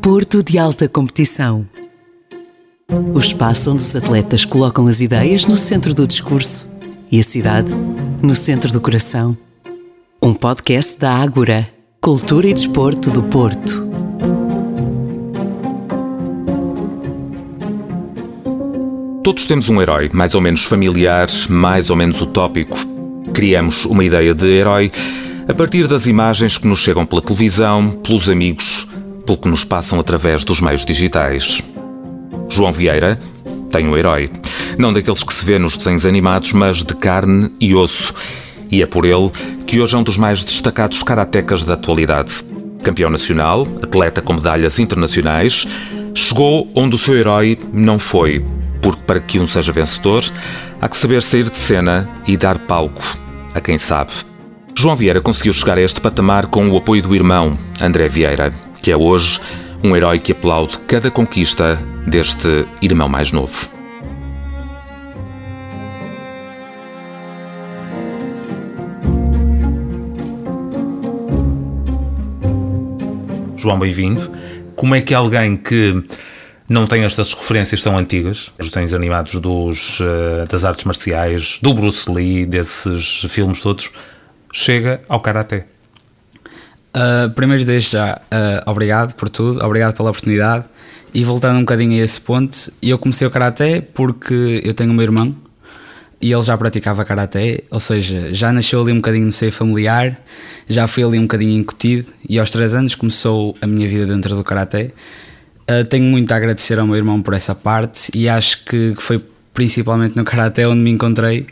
Porto de alta competição. O espaço onde os atletas colocam as ideias no centro do discurso e a cidade no centro do coração. Um podcast da Ágora, Cultura e Desporto do Porto. Todos temos um herói, mais ou menos familiar, mais ou menos utópico. Criamos uma ideia de herói a partir das imagens que nos chegam pela televisão, pelos amigos, pelo que nos passam através dos meios digitais. João Vieira tem um herói. Não daqueles que se vê nos desenhos animados, mas de carne e osso. E é por ele que hoje é um dos mais destacados karatecas da atualidade. Campeão nacional, atleta com medalhas internacionais, chegou onde o seu herói não foi. Porque para que um seja vencedor, há que saber sair de cena e dar palco a quem sabe. João Vieira conseguiu chegar a este patamar com o apoio do irmão, André Vieira, que é hoje um herói que aplaude cada conquista deste irmão mais novo. João, bem-vindo. Como é que alguém que não tem estas referências tão antigas, os desenhos animados dos, uh, das artes marciais, do Bruce Lee, desses filmes todos, chega ao Karaté? Uh, primeiro, desde já, uh, obrigado por tudo, obrigado pela oportunidade. E voltando um bocadinho a esse ponto, eu comecei o Karaté porque eu tenho um irmão e ele já praticava Karaté, ou seja, já nasceu ali um bocadinho no seio familiar, já foi ali um bocadinho incutido e aos 3 anos começou a minha vida dentro do Karaté. Uh, tenho muito a agradecer ao meu irmão por essa parte e acho que foi principalmente no Karaté onde me encontrei.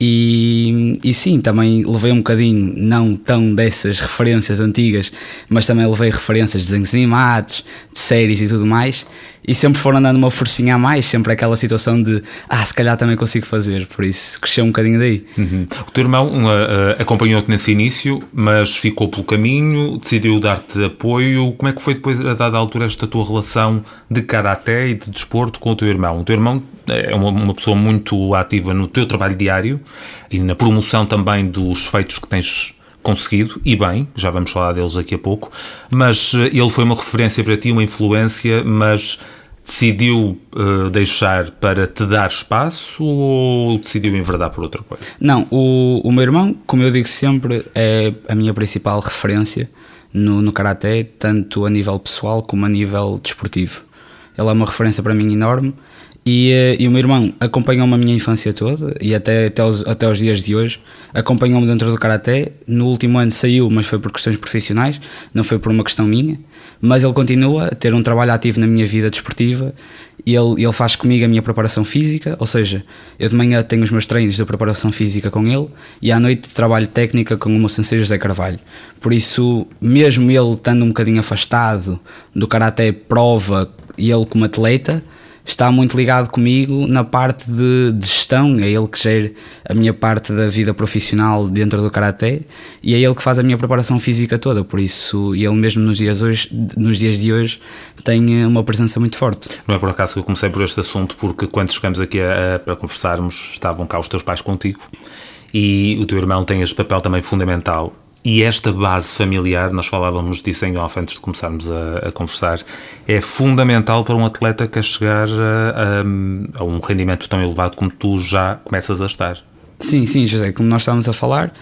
E, e sim, também levei um bocadinho, não tão dessas referências antigas, mas também levei referências de desenhos animados, de séries e tudo mais, e sempre foram dando uma forcinha a mais, sempre aquela situação de ah, se calhar também consigo fazer, por isso cresceu um bocadinho daí. Uhum. O teu irmão uh, uh, acompanhou-te nesse início, mas ficou pelo caminho, decidiu dar-te apoio. Como é que foi depois, a dada altura, esta tua relação de karaté e de desporto com o teu irmão? O teu irmão é uma, uma pessoa muito ativa no teu trabalho diário e na promoção também dos feitos que tens conseguido, e bem, já vamos falar deles daqui a pouco, mas uh, ele foi uma referência para ti, uma influência, mas decidiu uh, deixar para te dar espaço ou decidiu enverdar por outra coisa? Não, o, o meu irmão, como eu digo sempre, é a minha principal referência no, no Karaté, tanto a nível pessoal como a nível desportivo. Ele é uma referência para mim enorme e, eh, e o meu irmão acompanhou-me a minha infância toda e até, até, os, até os dias de hoje. Acompanhou-me dentro do Karaté. No último ano saiu, mas foi por questões profissionais, não foi por uma questão minha. Mas ele continua a ter um trabalho ativo na minha vida desportiva e ele, ele faz comigo a minha preparação física. Ou seja, eu de manhã tenho os meus treinos de preparação física com ele e à noite trabalho técnica com o meu sensei José Carvalho. Por isso, mesmo ele estando um bocadinho afastado do Karaté prova e ele como atleta está muito ligado comigo na parte de, de, gestão, é ele que gera a minha parte da vida profissional dentro do Karaté e é ele que faz a minha preparação física toda, por isso ele mesmo nos dias, hoje, nos dias de hoje tem uma presença muito forte. Não é por acaso que eu comecei por este assunto, porque quando chegamos aqui para conversarmos estavam cá os teus pais contigo e o teu irmão tem este papel também fundamental e esta base familiar, nós falávamos disso em off antes de começarmos a, a conversar, é fundamental para um atleta que a chegar a, a, a, um rendimento tão elevado como tu já começas a estar. Sim, sim, José, como nós estávamos a falar,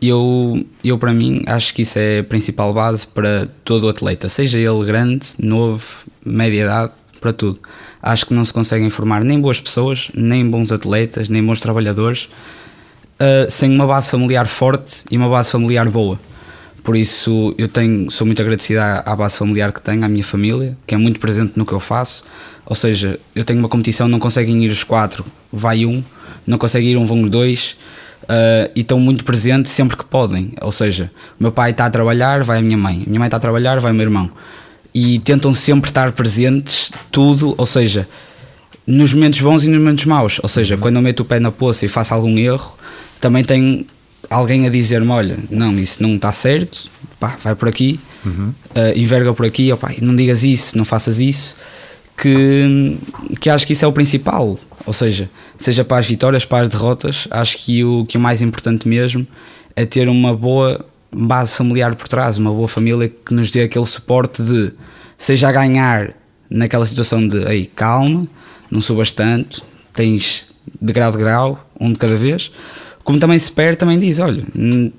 eu, eu para mim acho que isso é a principal base para todo atleta, seja ele grande, novo, média idade, para tudo. Acho que não se conseguem formar nem boas pessoas, nem bons atletas, nem bons trabalhadores uh, sem uma base familiar forte e uma base familiar boa. Por isso eu tenho, sou muito agradecido à, à, base familiar que tenho, à minha família, que é muito presente no que eu faço. Ou seja, eu tenho uma competição, não conseguem ir os quatro, vai um, não conseguem ir um, vão os dois. Uh, e estão muito presentes sempre que podem. Ou seja, o meu pai está a trabalhar, vai a minha mãe, a minha mãe está a trabalhar, vai o meu irmão. E tentam sempre estar presentes, tudo, ou seja, nos momentos bons e nos momentos maus. Ou seja, quando eu meto o pé na poça e faço algum erro, também tenho alguém a dizer-me: olha, não, isso não está certo, pá, vai por aqui, uhum. uh, enverga por aqui, pá, não digas isso, não faças isso. Que, que acho que isso é o principal, ou seja, seja para as vitórias, para as derrotas, acho que o, que o mais importante mesmo é ter uma boa base familiar por trás, uma boa família que nos dê aquele suporte de seja a ganhar naquela situação de ei, calma, não subas tanto, tens de grau de grau, um de cada vez. Como também se perde, também diz: olha,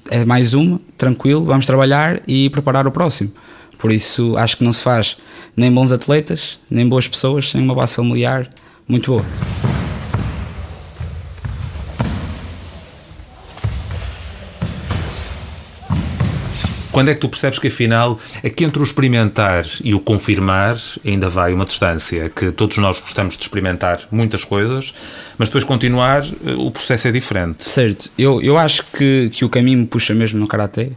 é mais uma, tranquilo, vamos trabalhar e preparar o próximo. Por isso, acho que não se faz nem bons atletas, nem boas pessoas sem uma base familiar muito boa. Quando é que tu percebes que afinal aqui entre o experimentar e o confirmar ainda vai uma distância? Que todos nós gostamos de experimentar muitas coisas, mas depois continuar o processo é diferente. Certo, eu, eu acho que, que o caminho me puxa mesmo no Karaté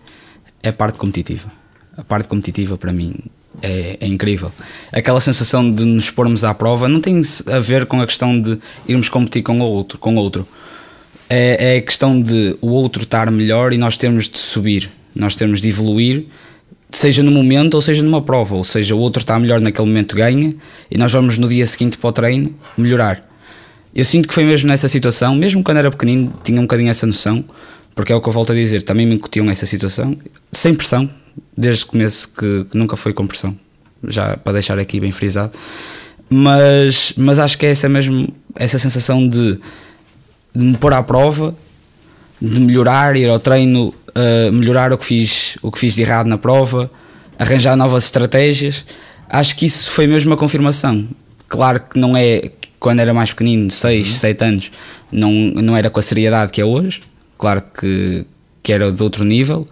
é a parte competitiva. A parte competitiva para mim é, é, incrível. Aquela sensação de nos pormos à prova não tem a ver com a questão de irmos competir com o outro. Com outro. É, é a questão de o outro estar melhor e nós termos de subir nós temos de evoluir, seja no momento ou seja numa prova, ou seja, o outro está melhor naquele momento ganha e nós vamos no dia seguinte para o treino melhorar. Eu sinto que foi mesmo nessa situação, mesmo quando era pequenino, tinha um bocadinho essa noção, porque é o que eu volto a dizer, também me incutiam nessa situação, sem pressão, desde o começo que, que nunca foi com pressão, já para deixar aqui bem frisado. Mas, mas acho que é essa mesmo, essa sensação de, de me pôr à prova, de melhorar, ir ao treino uh, melhorar o que, fiz, o que fiz de errado na prova, arranjar novas estratégias. Acho que isso foi mesmo uma confirmação. Claro que não é quando era mais pequenino, 6, 7 uhum. anos, não, não era com a seriedade que é hoje. Claro que, que era de outro nível,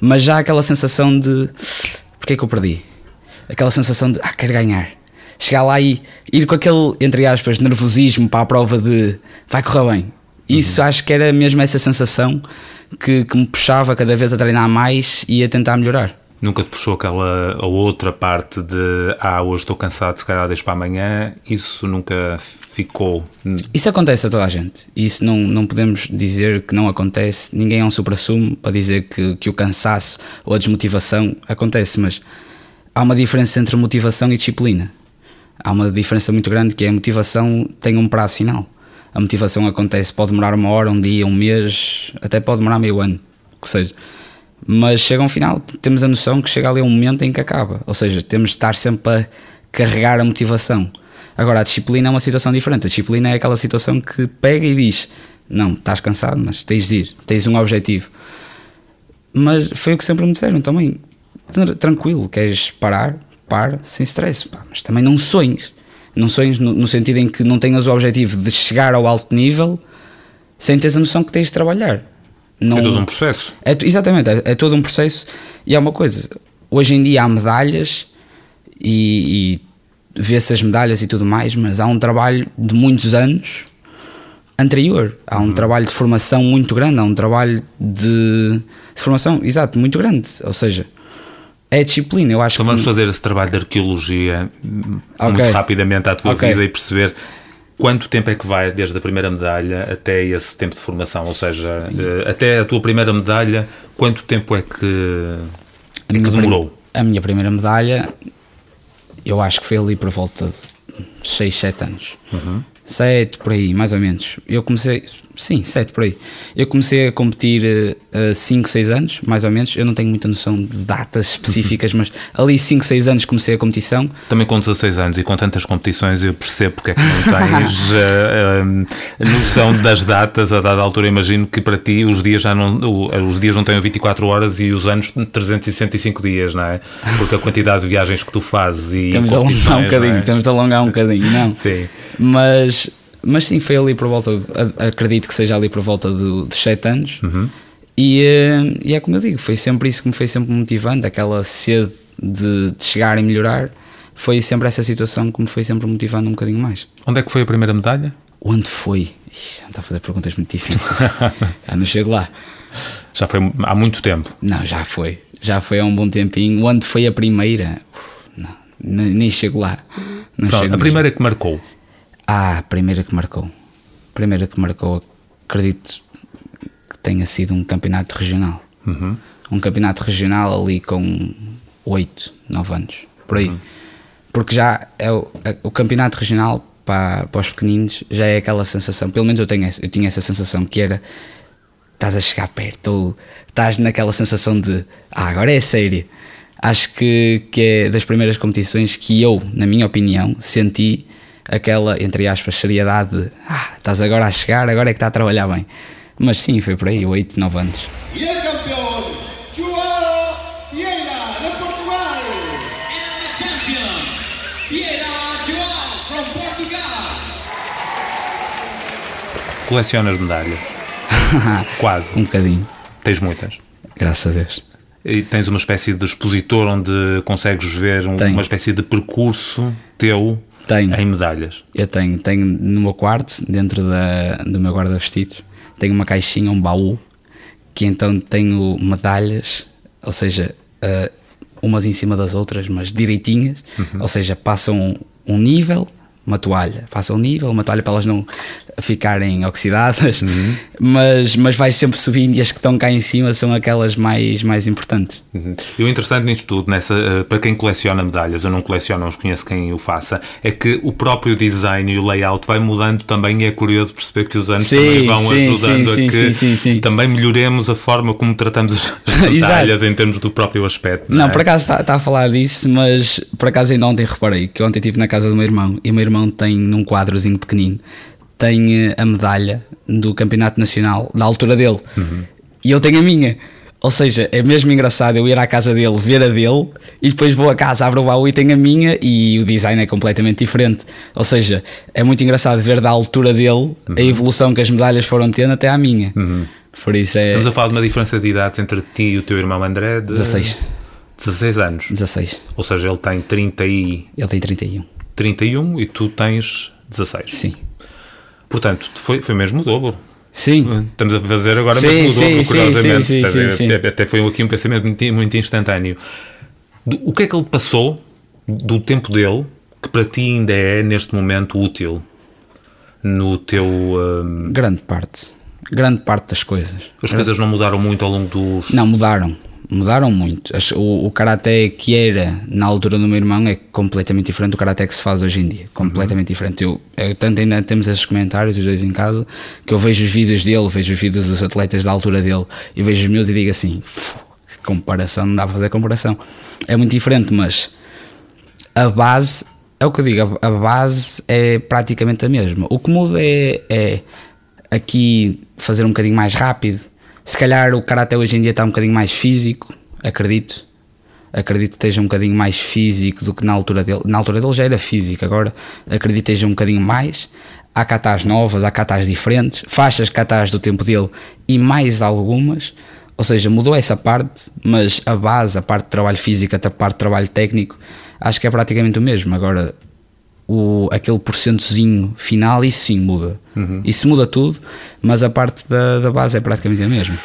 mas já aquela sensação de porque é que eu perdi? Aquela sensação de ah, quero ganhar. Chegar lá e ir com aquele, entre aspas, nervosismo para a prova de vai correr bem. Isso uhum. acho que era mesmo essa sensação que, que me puxava cada vez a treinar mais e a tentar melhorar. Nunca te puxou aquela a outra parte de ah, hoje estou cansado, se calhar deixo para amanhã? Isso nunca ficou? Isso acontece a toda a gente. Isso não, não podemos dizer que não acontece. Ninguém é um supra-sumo para dizer que, que o cansaço ou a desmotivação acontece, mas há uma diferença entre motivação e disciplina. Há uma diferença muito grande que é a motivação tem um prazo final a motivação acontece, pode demorar uma hora, um dia, um mês, até pode demorar meio ano, que seja. Mas chega um final, temos a noção que chega ali um momento em que acaba, ou seja, temos de estar sempre a carregar a motivação. Agora, a disciplina é uma situação diferente. A disciplina é aquela situação que pega e diz: Não, estás cansado, mas tens de ir, tens um objetivo. Mas foi o que sempre me disseram também: Tranquilo, queres parar? Para, sem stress, pá, mas também não sonhes. Não sonhos no, no, sentido em que não tenhas o objetivo de chegar ao alto nível sem teres a noção que tens de trabalhar. Não, é todo um processo. É, exatamente, é, é, todo um processo. E há uma coisa: hoje em dia há medalhas e, e vê-se as medalhas e tudo mais, mas há um trabalho de muitos anos anterior. Há um uhum. trabalho de formação muito grande, há um trabalho de, de formação, exato, muito grande. Ou seja, é disciplina, eu acho então vamos fazer esse trabalho de arqueologia okay. muito rapidamente à tua okay. vida e perceber quanto tempo é que vai desde a primeira medalha até esse tempo de formação, ou seja, eh, até a tua primeira medalha, quanto tempo é que, é que demorou? A minha primeira medalha, eu acho que foi ali por volta de 6, 7 anos. Uhum. 7 por aí, mais ou menos. Eu comecei, Sim, sete por aí. Eu comecei a competir há uh, 5, 6 anos, mais ou menos. Eu não tenho muita noção de datas específicas, mas ali 5, 6 anos comecei a competição. Também com 16 anos e com tantas competições eu percebo porque é que não tens uh, uh, noção das datas a dada altura. Imagino que para ti os dias já não os dias não têm 24 horas e os anos 365 dias, não é? Porque a quantidade de viagens que tu fazes e temos de alongar um bocadinho, é? temos de alongar um bocadinho, não? Sim. Mas mas sim, foi ali por volta, de, acredito que seja ali por volta do, dos 7 anos. Uhum. E, eh, e, é como eu digo, foi sempre isso que me foi sempre motivando, aquela sede de, de, chegar e melhorar. Foi sempre essa situação que me foi sempre motivando um bocadinho mais. Onde é que foi a primeira medalha? Onde foi? Ixi, não está a fazer perguntas muito difíceis. já não chego lá. Já foi há muito tempo? Não, já foi. Já foi há um bom tempinho. Onde foi a primeira? Uf, não, nem chego lá. Pronto, a primeira que marcou? Ah, a primeira que marcou. A primeira que marcou, acredito que tenha sido um campeonato regional. Uhum. Um campeonato regional ali com 8, 9 anos, por aí. Uhum. Porque já é o, é, o campeonato regional para, para os pequeninos já é aquela sensação, pelo menos eu, tenho, eu tinha essa sensação que era estás a chegar perto, ou estás naquela sensação de ah, agora é sério. Acho que, que é das primeiras competições que eu, na minha opinião, senti aquela, entre aspas, seriedade de ah, estás agora a chegar, agora é que está a trabalhar bem. Mas sim, foi por aí, 8, 9 anos. E el campeón, Joao Vieira, de Portugal. And the champion, Vieira João from Portugal. Colecionas medalhas? Quase. Um bocadinho, Tens muitas. graças a Deus. E tens uma espécie de expositor onde consegues ver um- Tenho. uma espécie de percurso teu Tenho. em medalhas. Eu tenho, tenho no meu quarto, dentro da, do meu guarda-vestidos, tenho uma caixinha, um baú, que então tenho medalhas, ou seja, eh, umas em cima das outras, mas direitinhas, ou seja, passam um nível, uma toalha, passam um nível, uma toalha para elas não ficarem oxidadas, mas, mas vai sempre subindo e as que estão cá em cima são aquelas mais, mais importantes. Uhum. E o interessante nisto tudo, nessa, eh, para quem coleciona medalhas, eu não coleciono, mas conheço quem o faça, é que o próprio design e o layout vai mudando também e é curioso perceber que os anos Sim, também vão sim, ajudando sim, a que também melhoremos a forma como tratamos as medalhas em termos do próprio aspecto. Não, é? por acaso está a falar disso, mas por acaso ainda ontem reparei que ontem estive na casa do meu irmão e o meu irmão tem num quadrozinho pequenino tem eh, a medalha do campeonato nacional da altura dele e eu tenho a minha. Ou seja, é mesmo engraçado eu ir à casa dele, ver a dele e depois vou a casa, abro o baú e tenho a minha e o design é completamente diferente. Ou seja, é muito engraçado ver da altura dele a evolução que as medalhas foram tendo até à minha. Por isso é Estamos a falar de uma diferença de idades entre ti e o teu irmão André de 16. 16 anos. 16. Ou seja, ele tem 30 e Ele tem 31. 31 e tu tens 16. Sim. Portanto, foi, foi mesmo o dobro. Sim. Estamos a fazer agora Sim, mesmo o dobro, sim, curiosamente. sim, sim, sim. Até- Até foi aqui um pensamento muito, muito instantâneo. Do- O que é que ele passou do tempo dele que para ti ainda é, neste momento, útil no teu. hum, Grande parte. Grande parte das coisas. as coisas não mudaram muito ao longo dos. Não, mudaram. Mudaram muito. O, o karaté que era na altura do meu irmão é completamente diferente do karaté que se faz hoje em dia. Completamente diferente. Eu, eu, tanto ainda temos esses comentários, os dois em casa, que eu vejo os vídeos dele, vejo os vídeos dos atletas da altura dele e vejo os meus e digo assim: "Fu, que comparação, não dá para fazer comparação. É muito diferente, mas a base, é o que eu digo, a a base é praticamente a mesma. O que muda é, é aqui fazer um bocadinho mais rápido. Se calhar o karate hoje em dia está um bocadinho mais físico, acredito. Acredito que esteja um bocadinho mais físico do que na altura dele. Na altura dele já era físico, agora acredito que esteja um bocadinho mais. Há katas novas, há katas diferentes, faixas katas do tempo dele e mais algumas. Ou seja, mudou essa parte, mas a base, a parte de trabalho físico, até a parte de trabalho técnico, acho que é praticamente o mesmo. Agora, o, aquele porcentozinho final, isso sim muda. Isso muda tudo, mas a parte da, da base é praticamente a mesma.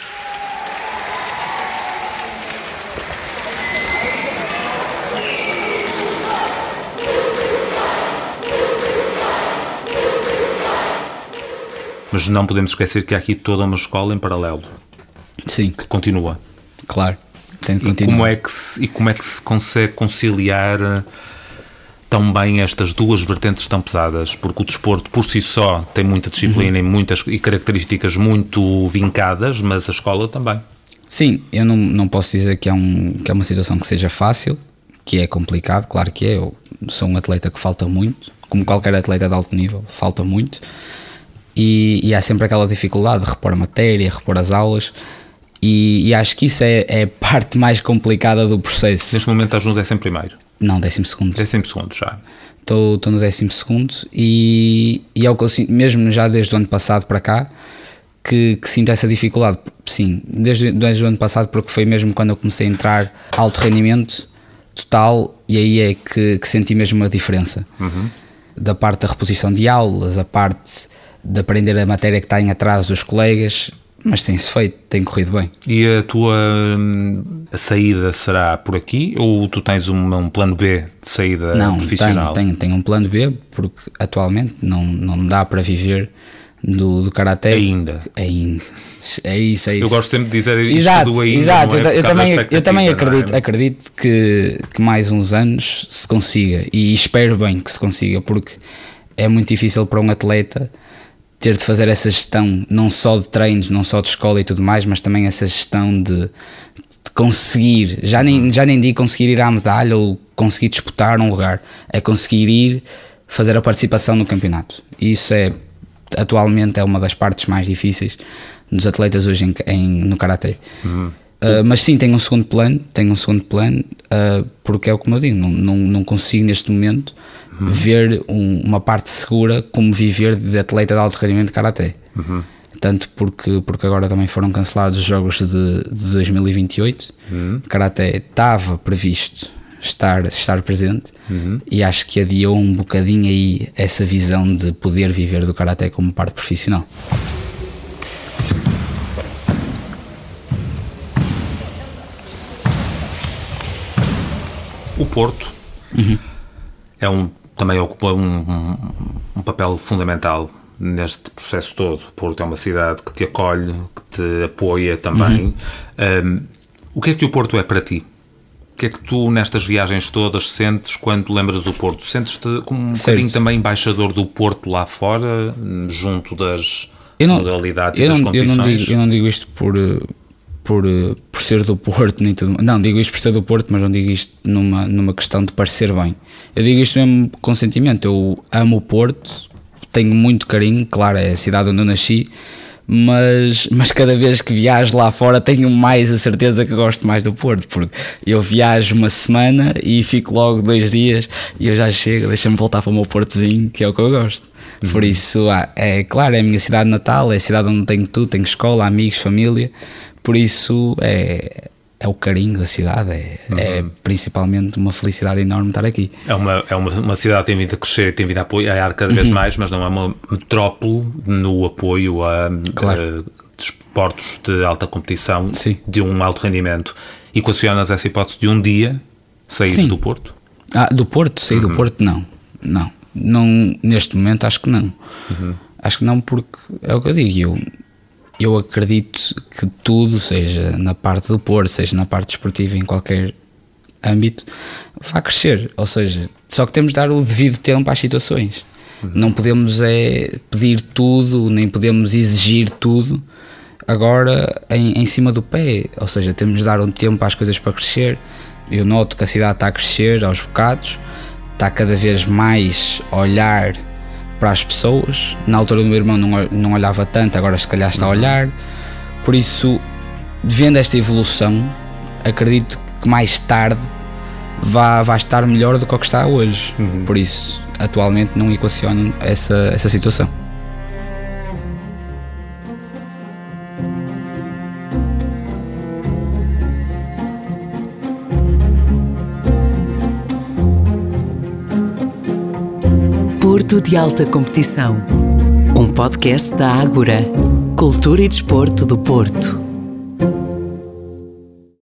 Mas não podemos esquecer que há aqui toda uma escola em paralelo Sim, que continua. claro. Tem que E continuar. como, é que se, e como é que se consegue conciliar tão bem estas duas vertentes tão pesadas? Porque o desporto por si só tem muita disciplina Uhum. e muitas e características muito vincadas, mas a escola também. Sim, eu não, não posso dizer que é, um, que é uma situação que seja fácil, que é complicado, claro que é. Eu sou um atleta que falta muito, como qualquer atleta de alto nível, falta muito. E, e há sempre aquela dificuldade de repor a matéria, repor as aulas, e, e acho que isso é, é a parte mais complicada do processo. Neste momento estás no 11 primeiro, Não, décimo segundo. 12 segundo já. Estou no décimo segundo e, e é o que eu sinto, mesmo já desde o ano passado para cá, que, que sinto essa dificuldade. Sim, desde, desde o ano passado, porque foi mesmo quando eu comecei a entrar alto rendimento total e aí é que, que senti mesmo uma diferença. Da parte da reposição de aulas, a parte de aprender a matéria que está em atraso dos colegas, mas tem-se feito, tem corrido bem. E a tua hum, a saída será por aqui ou tu tens um, um plano B de saída Não, profissional? tenho, tenho, tenho um plano B, porque atualmente não, não dá para viver do, do Karaté. Ainda. Ainda. É isso, é isso. Eu gosto sempre de dizer isto Exato, do ainda, exato. não é? eu, eu também, eu também não é? acredito, acredito que, que mais uns anos se consiga e espero bem que se consiga, porque é muito difícil para um atleta ter de fazer essa gestão, não só de treinos, não só de escola e tudo mais, mas também essa gestão de, de conseguir, já nem, já nem digo conseguir ir à medalha ou conseguir disputar um lugar, é conseguir ir fazer a participação no campeonato. E isso é, atualmente, é uma das partes mais difíceis dos atletas hoje em, em no Karatê. Uh, mas sim, tem um segundo plano, tem um segundo plano, uh, porque é o que eu digo, não, não, não consigo neste momento ver um- uma parte segura como viver de atleta de alto rendimento de Karatê. Tanto porque, porque agora também foram cancelados os jogos de, de 2028. Karatê estava previsto estar, estar presente e acho que adiou um bocadinho aí essa visão de poder viver do Karatê como parte profissional. O Porto é um, também ocupa um, um- um papel fundamental neste processo todo. O Porto é uma cidade que te acolhe, que te apoia também. Um, o que é que o Porto é para ti? O que é que tu, nestas viagens todas, sentes quando lembras o Porto? Sentes-te como um Certo. bocadinho também embaixador do Porto lá fora, junto das Eu não, modalidades eu e das não, eu competições? não digo, eu não digo isto por, eh, por, eh, por ser do Porto, nem tudo. Não, digo isto por ser do Porto, mas não digo isto numa, numa questão de parecer bem. Eu digo isto mesmo com sentimento. Eu amo o Porto, tenho muito carinho, claro, é a cidade onde eu nasci, mas, mas cada vez que viajo lá fora tenho mais a certeza que gosto mais do Porto, porque eu viajo uma semana e fico logo dois dias e eu já chego, deixa-me voltar para o meu Portozinho, que é o que eu gosto. Por isso, ah, é claro, é a minha cidade natal, é a cidade onde tenho tudo, tenho escola, amigos, família, por isso é, é o carinho da cidade, é, é principalmente uma felicidade enorme estar aqui. É uma, é uma, uma cidade que tem vindo a crescer e tem vindo a apoiar cada Uhum. vez mais, mas não é uma metrópole no apoio a, Claro. a desportos de alta competição, Sim. de um alto rendimento. Equacionas essa hipótese de um dia sair Sim. do Porto? Ah, do Porto? Sair do Porto? Não. Não. não. Neste momento acho que não. Acho que não porque é o que eu digo. Eu, eu acredito que tudo, seja na parte do Porto, seja na parte desportiva, em qualquer âmbito, vai crescer. Ou seja, só que temos de dar o devido tempo às situações. Não podemos é pedir tudo, nem podemos exigir tudo agora em, em cima do pé. Ou seja, temos de dar um tempo às coisas para crescer. Eu noto que a cidade está a crescer aos bocados, está cada vez mais a olhar para as pessoas. Na altura do meu irmão não, não olhava tanto, agora se calhar está a olhar. Por isso, vendo esta evolução, acredito que mais tarde vai, vai estar melhor do que o que está hoje. Por isso, atualmente não equaciono essa, essa situação. De Alta Competição. Um podcast da Ágora. Cultura e Desporto do Porto.